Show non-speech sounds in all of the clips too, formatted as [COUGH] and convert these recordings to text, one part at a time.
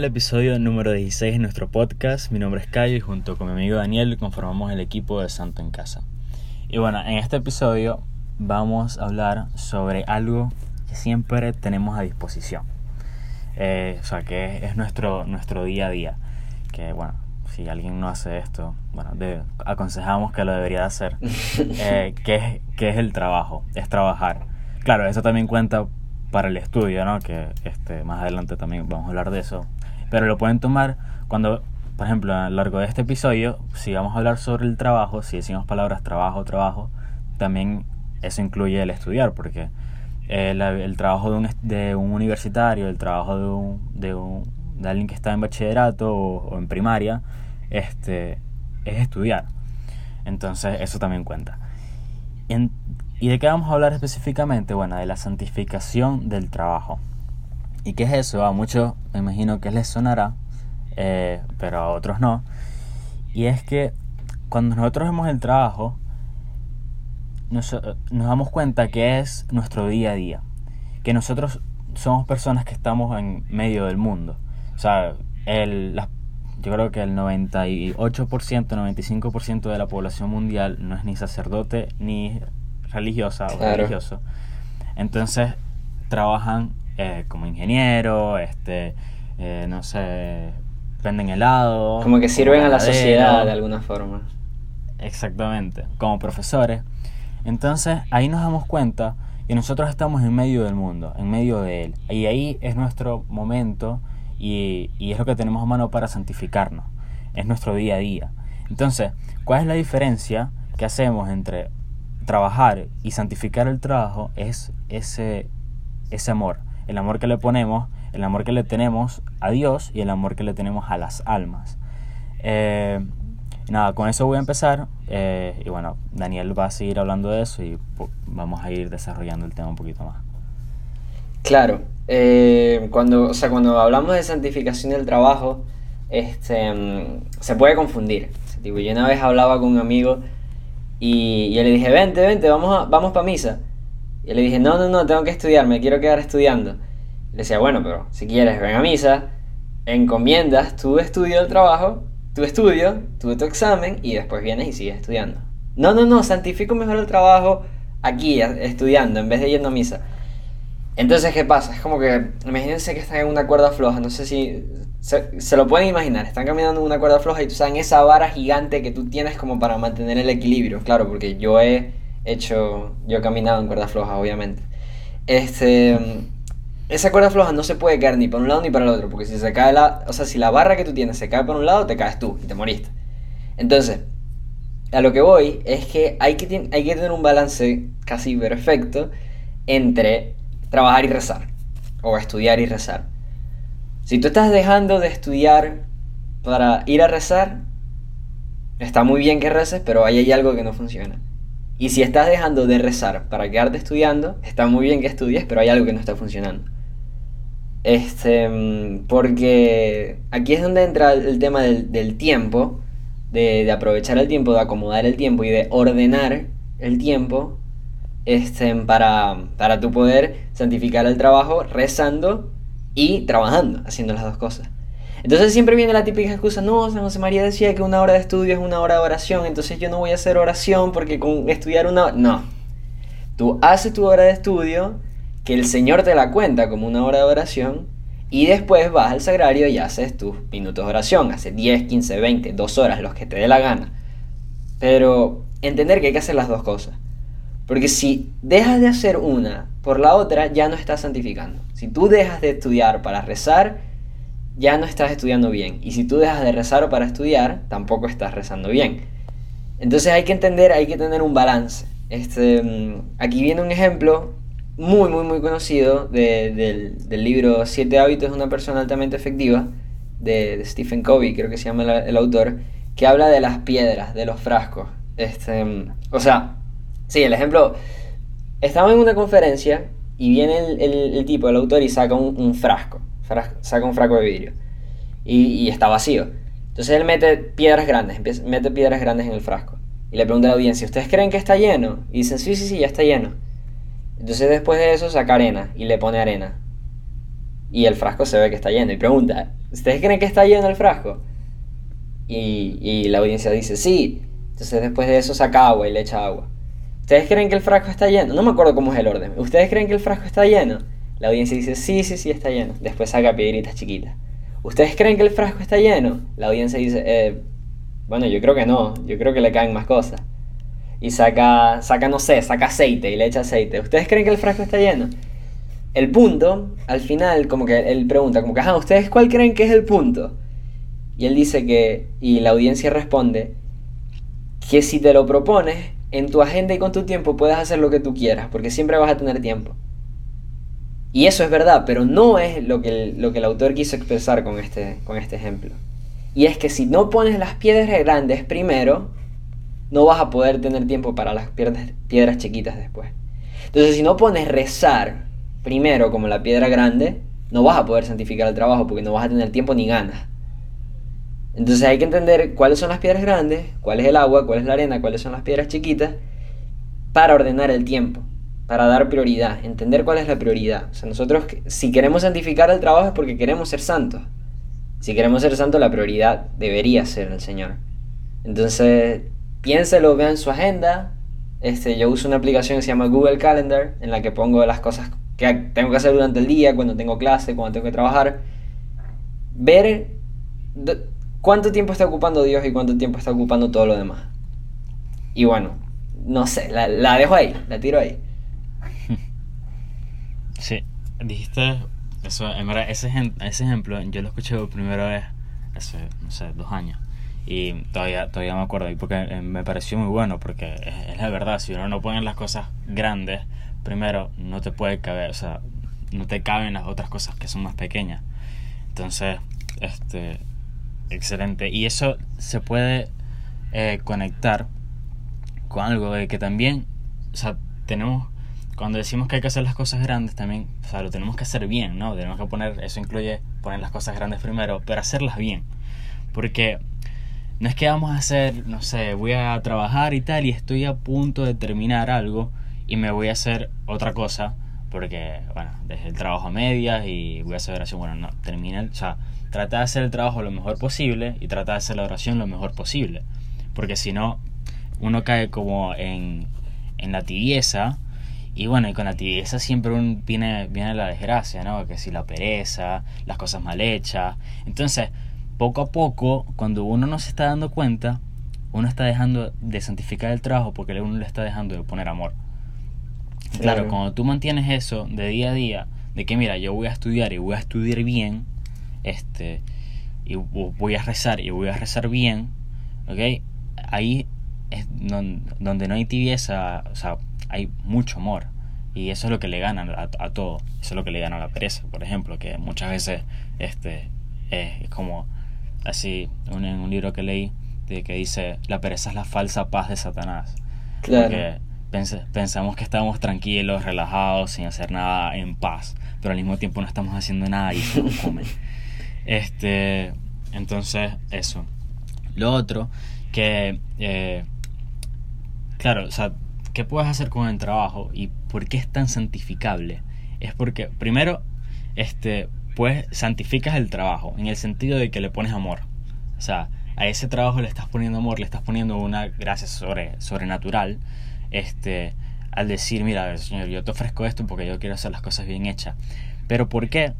Al episodio número 16 de nuestro podcast. Mi nombre es Cayo y junto con mi amigo Daniel conformamos el equipo de Santo en Casa. Y bueno, en este episodio vamos a hablar sobre algo que siempre tenemos a disposición. Eh, o sea, que es nuestro, nuestro día a día. Que bueno, si alguien no hace esto, bueno, aconsejamos que lo debería hacer. [LAUGHS] Eh, que, es, que es el trabajo, es trabajar. Claro, eso también cuenta para el estudio, ¿no? Que este, más adelante también vamos a hablar de eso. Pero lo pueden tomar cuando, por ejemplo, a lo largo de este episodio, si vamos a hablar sobre el trabajo, si decimos palabras trabajo, trabajo, también eso incluye el estudiar, porque el, el trabajo de un, de un, universitario, el trabajo de, un, de, un, de alguien que está en bachillerato o, en primaria, este, es estudiar. Entonces eso también cuenta. ¿Y de qué vamos a hablar específicamente? Bueno, de la santificación del trabajo. ¿Y qué es eso? A muchos me imagino que les sonará, eh, pero a otros no. Y es que cuando nosotros vemos el trabajo, nos, nos, damos cuenta que es nuestro día a día. Que nosotros somos personas que estamos en medio del mundo. O sea, el, yo creo que el 98%, 95% de la población mundial no es ni sacerdote ni religiosa o religioso. Entonces trabajan eh, como ingeniero, este, eh, no sé, venden helado. Como que sirven a la sociedad de alguna forma. Exactamente, como profesores. Entonces ahí nos damos cuenta que nosotros estamos en medio del mundo, en medio de él. Y ahí es nuestro momento y, y es lo que tenemos a mano para santificarnos. Es nuestro día a día. Entonces, ¿cuál es la diferencia que hacemos entre trabajar y santificar el trabajo es ese, ese amor, el amor que le ponemos, el amor que le tenemos a Dios y el amor que le tenemos a las almas. Eh, nada, con eso voy a empezar eh, y bueno, Daniel va a seguir hablando de eso y vamos a ir desarrollando el tema un poquito más. Claro, eh, cuando, o sea, cuando hablamos de santificación del trabajo, este, mm, se puede confundir. yo una vez hablaba con un amigo y yo le dije, vente, vente, vamos, vamos para misa. Y le dije, no, no, no, tengo que estudiar, me quiero quedar estudiando. le decía, bueno, pero si quieres, ven a misa, encomiendas tu estudio del trabajo, tu estudio, tu, tu examen y después vienes y sigues estudiando. No, no, no, santifico mejor el trabajo aquí, estudiando, en vez de yendo a misa. Entonces, ¿qué pasa? Es como que, imagínense que están en una cuerda floja, no sé si se, lo pueden imaginar, están caminando en una cuerda floja y tú sabes esa vara gigante que tú tienes como para mantener el equilibrio, claro, porque yo he hecho, yo he caminado en cuerdas flojas, obviamente. Este, esa cuerda floja no se puede caer ni para un lado ni para el otro, porque si se cae la, o sea, si la barra que tú tienes se cae por un lado, te caes tú y te moriste. Entonces, a lo que voy es que hay que, hay que tener un balance casi perfecto entre trabajar y rezar, o estudiar y rezar. Si tú estás dejando de estudiar para ir a rezar, está muy bien que reces, pero ahí hay algo que no funciona. Y si estás dejando de rezar para quedarte estudiando, está muy bien que estudies, pero hay algo que no está funcionando. Este, mm, porque aquí es donde entra el tema del, tiempo, de, aprovechar el tiempo, de acomodar el tiempo y de ordenar el tiempo este, para, para tu poder santificar el trabajo rezando y trabajando, haciendo las dos cosas. Entonces siempre viene la típica excusa, no, San José María decía que una hora de estudio es una hora de oración, entonces yo no voy a hacer oración porque con estudiar una hora... No, tú haces tu hora de estudio, que el Señor te la cuenta como una hora de oración, y después vas al sagrario y haces tus minutos de oración, hace 10, 15, 20, 2 horas, los que te dé la gana. Pero entender que hay que hacer las dos cosas. Porque si dejas de hacer una por la otra, ya no estás santificando. Si tú dejas de estudiar para rezar, ya no estás estudiando bien. Y si tú dejas de rezar para estudiar, tampoco estás rezando bien. Entonces hay que entender, hay que tener un balance. Este, mm, aquí viene un ejemplo muy, muy, muy conocido del, libro Siete hábitos de una persona altamente efectiva, de, Stephen Covey, creo que se llama el, autor, que habla de las piedras, de los frascos. Este, mm, o sea, Sí, el ejemplo. Estamos en una conferencia y viene el, tipo, el autor, y saca un, frasco, Saca un frasco de vidrio. Y, está vacío. Entonces él mete piedras grandes, mete piedras grandes en el frasco. Y le pregunta a la audiencia, ¿ustedes creen que está lleno? Y dicen, sí, sí, sí, ya está lleno. Entonces después de eso saca arena y le pone arena. y el frasco se ve que está lleno. Y pregunta, ¿ustedes creen que está lleno el frasco? Y, y la audiencia dice, sí. Entonces después de eso saca agua y le echa agua. ¿Ustedes creen que el frasco está lleno? No me acuerdo cómo es el orden. ¿Ustedes creen que el frasco está lleno? La audiencia dice, sí, sí, sí, está lleno. Después saca piedritas chiquitas. ¿Ustedes creen que el frasco está lleno? La audiencia dice, eh, bueno, yo creo que no. Yo creo que le caen más cosas. Y saca, saca, no sé, saca aceite y le echa aceite. ¿Ustedes creen que el frasco está lleno? El punto, al final, como que él pregunta, como que, ajá, ¿ustedes cuál creen que es el punto? Y él dice que, y la audiencia responde, que si te lo propones, en tu agenda y con tu tiempo puedes hacer lo que tú quieras, porque siempre vas a tener tiempo. Y eso es verdad, pero no es lo que el, lo que el autor quiso expresar con este, con este ejemplo. Y es que si no pones las piedras grandes primero, no vas a poder tener tiempo para las piedras, piedras chiquitas después. Entonces, si no pones rezar primero como la piedra grande, no vas a poder santificar el trabajo porque no vas a tener tiempo ni ganas. Entonces hay que entender cuáles son las piedras grandes, cuál es el agua, cuál es la arena, cuáles son las piedras chiquitas, para ordenar el tiempo, para dar prioridad, entender cuál es la prioridad. O sea, nosotros si queremos santificar el trabajo es porque queremos ser santos. Si queremos ser santos, la prioridad debería ser el Señor. Entonces, piénselo, vean su agenda. Este, yo uso una aplicación que se llama Google Calendar, en la que pongo las cosas que tengo que hacer durante el día, cuando tengo clase, cuando tengo que trabajar. Ver cuánto tiempo está ocupando Dios y cuánto tiempo está ocupando todo lo demás. Y bueno, no sé, la, dejo ahí, la tiro ahí. Sí, dijiste eso, en verdad, ese, ese ejemplo yo lo escuché por primera vez hace, no sé, dos años. Y todavía, todavía me acuerdo, y porque eh, me pareció muy bueno, porque es, la verdad, si uno no pone las cosas grandes, primero no te puede caber, o sea, no te caben las otras cosas que son más pequeñas. Entonces, este, Excelente. Y eso se puede eh, conectar con algo de que también, o sea, tenemos, cuando decimos que hay que hacer las cosas grandes, también, o sea, lo tenemos que hacer bien, ¿no? Tenemos que poner, eso incluye poner las cosas grandes primero, pero hacerlas bien. Porque no es que vamos a hacer, no sé, voy a trabajar y tal, y estoy a punto de terminar algo y me voy a hacer otra cosa, porque, bueno, desde el trabajo a medias y voy a hacer así, bueno, no, termina, o sea, trata de hacer el trabajo lo mejor posible y trata de hacer la oración lo mejor posible. Porque si no, uno cae como en, en la tibieza. Y bueno, y con la tibieza siempre viene, viene la desgracia, ¿no? Que si la pereza, las cosas mal hechas. Entonces, poco a poco, cuando uno no se está dando cuenta, uno está dejando de santificar el trabajo porque uno le está dejando de poner amor. Claro, cuando tú mantienes eso de día a día, de que mira, yo voy a estudiar y voy a estudiar bien, este, y voy a rezar y voy a rezar bien, ¿ok? Ahí es donde no hay tibieza, o sea, hay mucho amor. Y eso es lo que le gana a, todo. Eso es lo que le gana a la pereza, por ejemplo, que muchas veces este, es como así, en un libro que leí, de que dice, la pereza es la falsa paz de Satanás. Porque pensamos que estamos tranquilos, relajados, sin hacer nada, en paz, pero al mismo tiempo no estamos haciendo nada y nos come. [LAUGHS] Este, entonces, eso. Lo otro, que, eh, claro, o sea, ¿qué puedes hacer con el trabajo y por qué es tan santificable? Es porque, primero, este, pues santificas el trabajo en el sentido de que le pones amor. O sea, a ese trabajo le estás poniendo amor, le estás poniendo una gracia sobre, sobrenatural. Este, al decir, mira, Señor, yo te ofrezco esto porque yo quiero hacer las cosas bien hechas. Pero ¿por qué?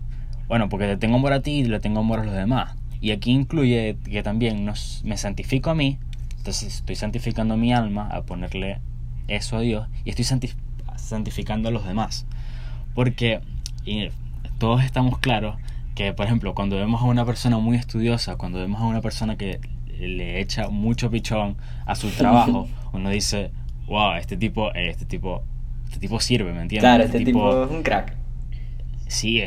Bueno, porque le tengo amor a ti y le tengo amor a los demás. Y aquí incluye que también nos, me santifico a mí, entonces estoy santificando mi alma a ponerle eso a Dios y estoy santificando a los demás. Porque todos estamos claros que, por ejemplo, cuando vemos a una persona muy estudiosa, cuando vemos a una persona que le echa mucho pichón a su trabajo, [LAUGHS] uno dice, wow, este tipo, este tipo, este tipo sirve, ¿me entiendes? Claro, este, este tipo es un crack sí,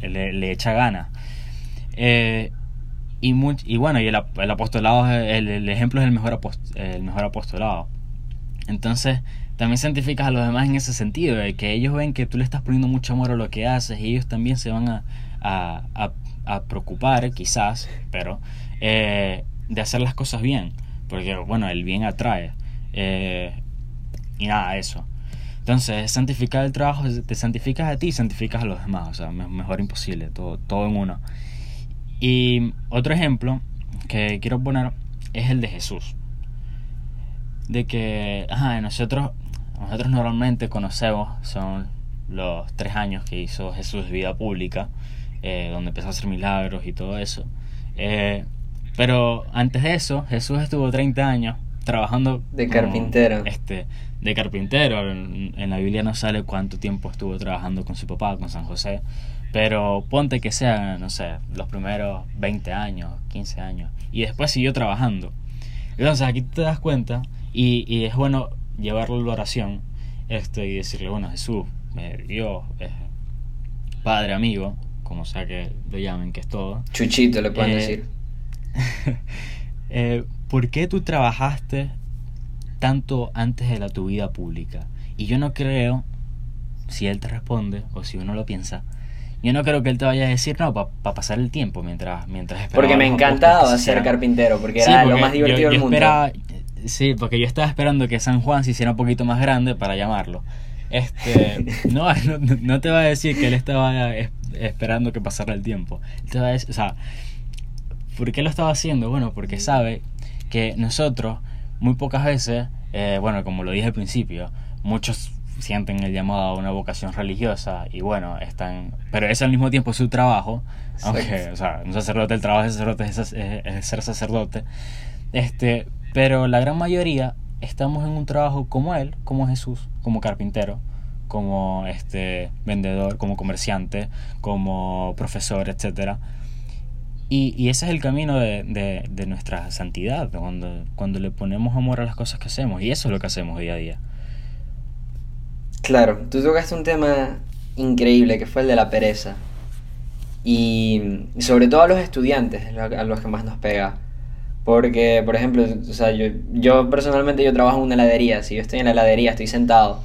le, echa gana. Eh, y, y bueno, y el, apostolado, el, ejemplo es el mejor, el mejor apostolado. Entonces, también santificas a los demás en ese sentido, de que ellos ven que tú le estás poniendo mucho amor a lo que haces y ellos también se van a, a, a, preocupar, quizás, pero, eh, de hacer las cosas bien, porque, bueno, el bien atrae. Eh, y nada, eso. Entonces, santificar el trabajo, te santificas a ti y santificas a los demás, o sea, mejor imposible, todo, todo en uno. Y otro ejemplo que quiero poner es el de Jesús. De que, ajá, nosotros, nosotros normalmente conocemos, son los tres años que hizo Jesús de vida pública, eh, donde empezó a hacer milagros y todo eso. Eh, pero antes de eso, Jesús estuvo 30 años trabajando de carpintero. Este, de carpintero. En, la Biblia no sale cuánto tiempo estuvo trabajando con su papá, con San José. Pero ponte que sea, no sé, los primeros 20 años, 15 años. Y después siguió trabajando. Entonces aquí te das cuenta y, y es bueno llevarlo a la oración este, y decirle, bueno, Jesús, Dios, Padre, amigo, como sea que lo llamen, que es todo. Chuchito le pueden eh, decir. [LAUGHS] eh, ¿por qué tú trabajaste tanto antes de la tu vida pública? Y yo no creo, si él te responde o si uno lo piensa, yo no creo que él te vaya a decir no para pasar el tiempo mientras mientras Porque me encantaba ser carpintero, porque era lo más divertido del mundo. Sí, porque yo estaba esperando que San Juan se hiciera un poquito más grande para llamarlo. Este, [LAUGHS] [LAUGHS] no, no, te va a decir que él estaba esperando que pasara el tiempo. te va a decir, o sea, ¿por qué lo estaba haciendo? Bueno, porque sabe que nosotros muy pocas veces, eh, bueno, como lo dije al principio, muchos sienten el llamado a una vocación religiosa y bueno, están, pero es al mismo tiempo su trabajo, aunque, o sea, un sacerdote, el trabajo de sacerdote es, ser sacerdote, este, pero la gran mayoría estamos en un trabajo como él, como Jesús, como carpintero, como este vendedor, como comerciante, como profesor, etcétera y, ese es el camino de, nuestra santidad, cuando, cuando le ponemos amor a las cosas que hacemos. Y eso es lo que hacemos día a día. Claro, tú tocaste un tema increíble que fue el de la pereza. Y sobre todo a los estudiantes, a los que más nos pega. Porque, por ejemplo, o sea, yo, yo personalmente yo trabajo en una heladería. Si yo estoy en la heladería, estoy sentado,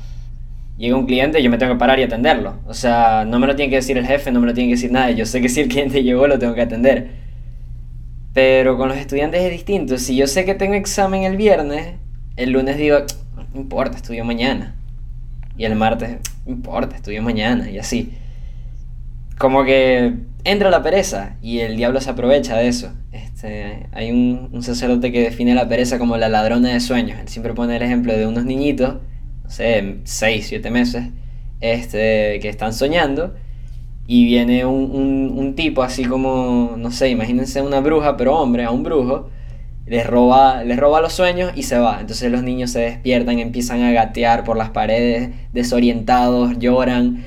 llega un cliente, yo me tengo que parar y atenderlo. O sea, no me lo tiene que decir el jefe, no me lo tiene que decir nadie. Yo sé que si el cliente [LAUGHS] llegó, lo tengo que atender. Pero con los estudiantes es distinto. Si yo sé que tengo examen el viernes, el lunes digo, no importa, estudio mañana. Y el martes, no importa, estudio mañana. Y así. Como que entra la pereza y el diablo se aprovecha de eso. Este, hay un, un sacerdote que define la pereza como la ladrona de sueños. Él siempre pone el ejemplo de unos niñitos no sé, 6, 7 meses, este, que están soñando. Y viene un, un, tipo así como, no sé, imagínense una bruja, pero hombre, a un brujo, les roba, les roba los sueños y se va. Entonces los niños se despiertan, empiezan a gatear por las paredes, desorientados, lloran.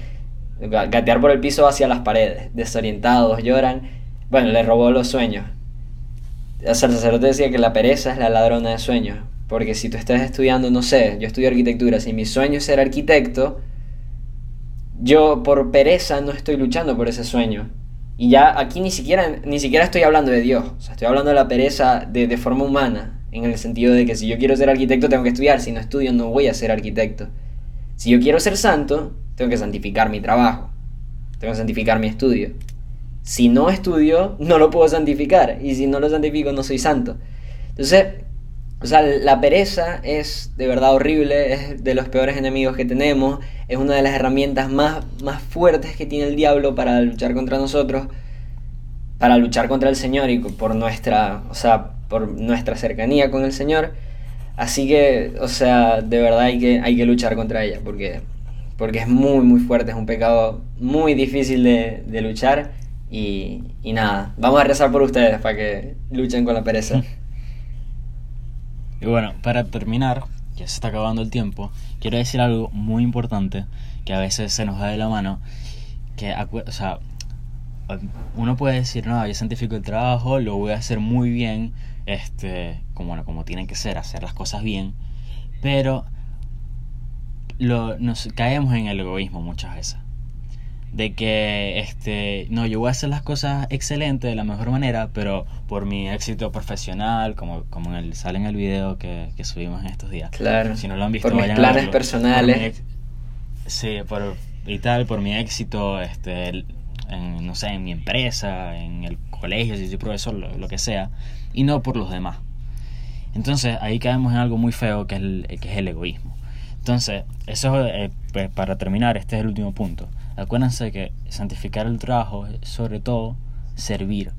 Gatear por el piso hacia las paredes, desorientados, lloran. Bueno, les robó los sueños. O el sacerdote decía que la pereza es la ladrona de sueños. Porque si tú estás estudiando, no sé, yo estudio arquitectura, si mi sueño es ser arquitecto, yo por pereza no estoy luchando por ese sueño. Y ya aquí ni siquiera, ni siquiera estoy hablando de Dios, estoy hablando de la pereza de, de forma humana, en el sentido de que si yo quiero ser arquitecto tengo que estudiar, si no estudio no voy a ser arquitecto. Si yo quiero ser santo, tengo que santificar mi trabajo, tengo que santificar mi estudio. Si no estudio, no lo puedo santificar, y si no lo santifico no soy santo. Entonces, o sea, la pereza es de verdad horrible, es de los peores enemigos que tenemos, es una de las herramientas más, más fuertes que tiene el diablo para luchar contra nosotros, para luchar contra el Señor y por nuestra, o sea, por nuestra cercanía con el Señor. Así que, o sea, de verdad hay que, hay que luchar contra ella, porque, porque es muy, muy fuerte, es un pecado muy difícil de, de luchar. Y, nada, vamos a rezar por ustedes para que luchen con la pereza. [LAUGHS] Y bueno, para terminar, ya se está acabando el tiempo, quiero decir algo muy importante que a veces se nos da de la mano, que, o sea, uno puede decir, no, yo santifico el trabajo, lo voy a hacer muy bien, este, como, como tienen que ser, hacer las cosas bien, pero lo, nos caemos en el egoísmo muchas veces de que este no yo voy a hacer las cosas excelentes de la mejor manera pero por mi éxito profesional como como en el, sale en el video que, que subimos en estos días. Claro. Si no lo han visto por mis planes personales. Sí por y tal por mi éxito este en, no sé en mi empresa en el colegio si soy profesor lo, lo que sea y no por los demás. Entonces ahí caemos en algo muy feo que es el, que es el egoísmo Entonces, eso eh, pues, para terminar, este es el último punto. Acuérdense que santificar el trabajo es sobre todo servir.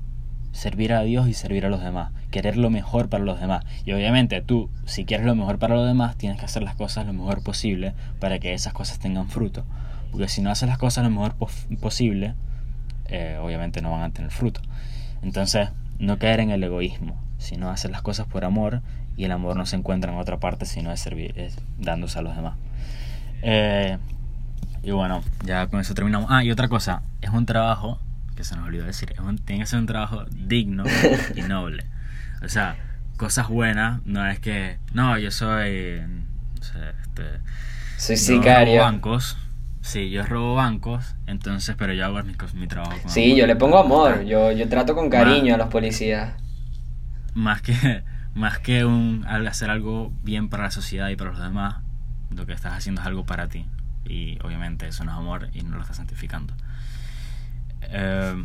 Servir a Dios y servir a los demás. Querer lo mejor para los demás. Y obviamente tú, si quieres lo mejor para los demás, tienes que hacer las cosas lo mejor posible para que esas cosas tengan fruto. Porque si no haces las cosas lo mejor posible, eh, obviamente no van a tener fruto. Entonces, no caer en el egoísmo, sino hacer las cosas por amor y el amor no se encuentra en otra parte sino es, servir, es dándose a los demás. Eh, y bueno, ya con eso terminamos. Ah, y otra cosa, es un trabajo, que se nos olvidó decir, tiene que ser un trabajo digno y [LAUGHS] noble. O sea, cosas buenas, no es que, no, yo soy, no sé, este... Soy sicario. bancos. Sí, yo robo bancos, entonces, pero yo hago mi, mi trabajo con Sí, yo le pongo amor, yo, yo trato con cariño a los policías. Más que, más que un, hacer algo bien para la sociedad y para los demás, lo que estás haciendo es algo para ti. Y obviamente eso no es amor y no lo estás santificando. Eh,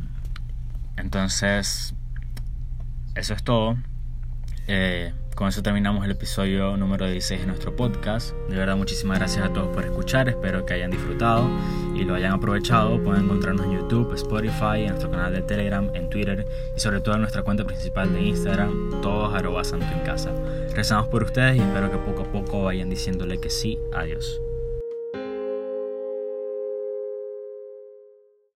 entonces, eso es todo. Eh, con eso terminamos el episodio número 16 de nuestro podcast. De verdad, muchísimas gracias a todos por escuchar. Espero que hayan disfrutado y lo hayan aprovechado. Pueden encontrarnos en YouTube, Spotify, en nuestro canal de Telegram, en Twitter y sobre todo en nuestra cuenta principal de Instagram, todos arroba en casa. Rezamos por ustedes y espero que poco a poco vayan diciéndole que sí. Adiós.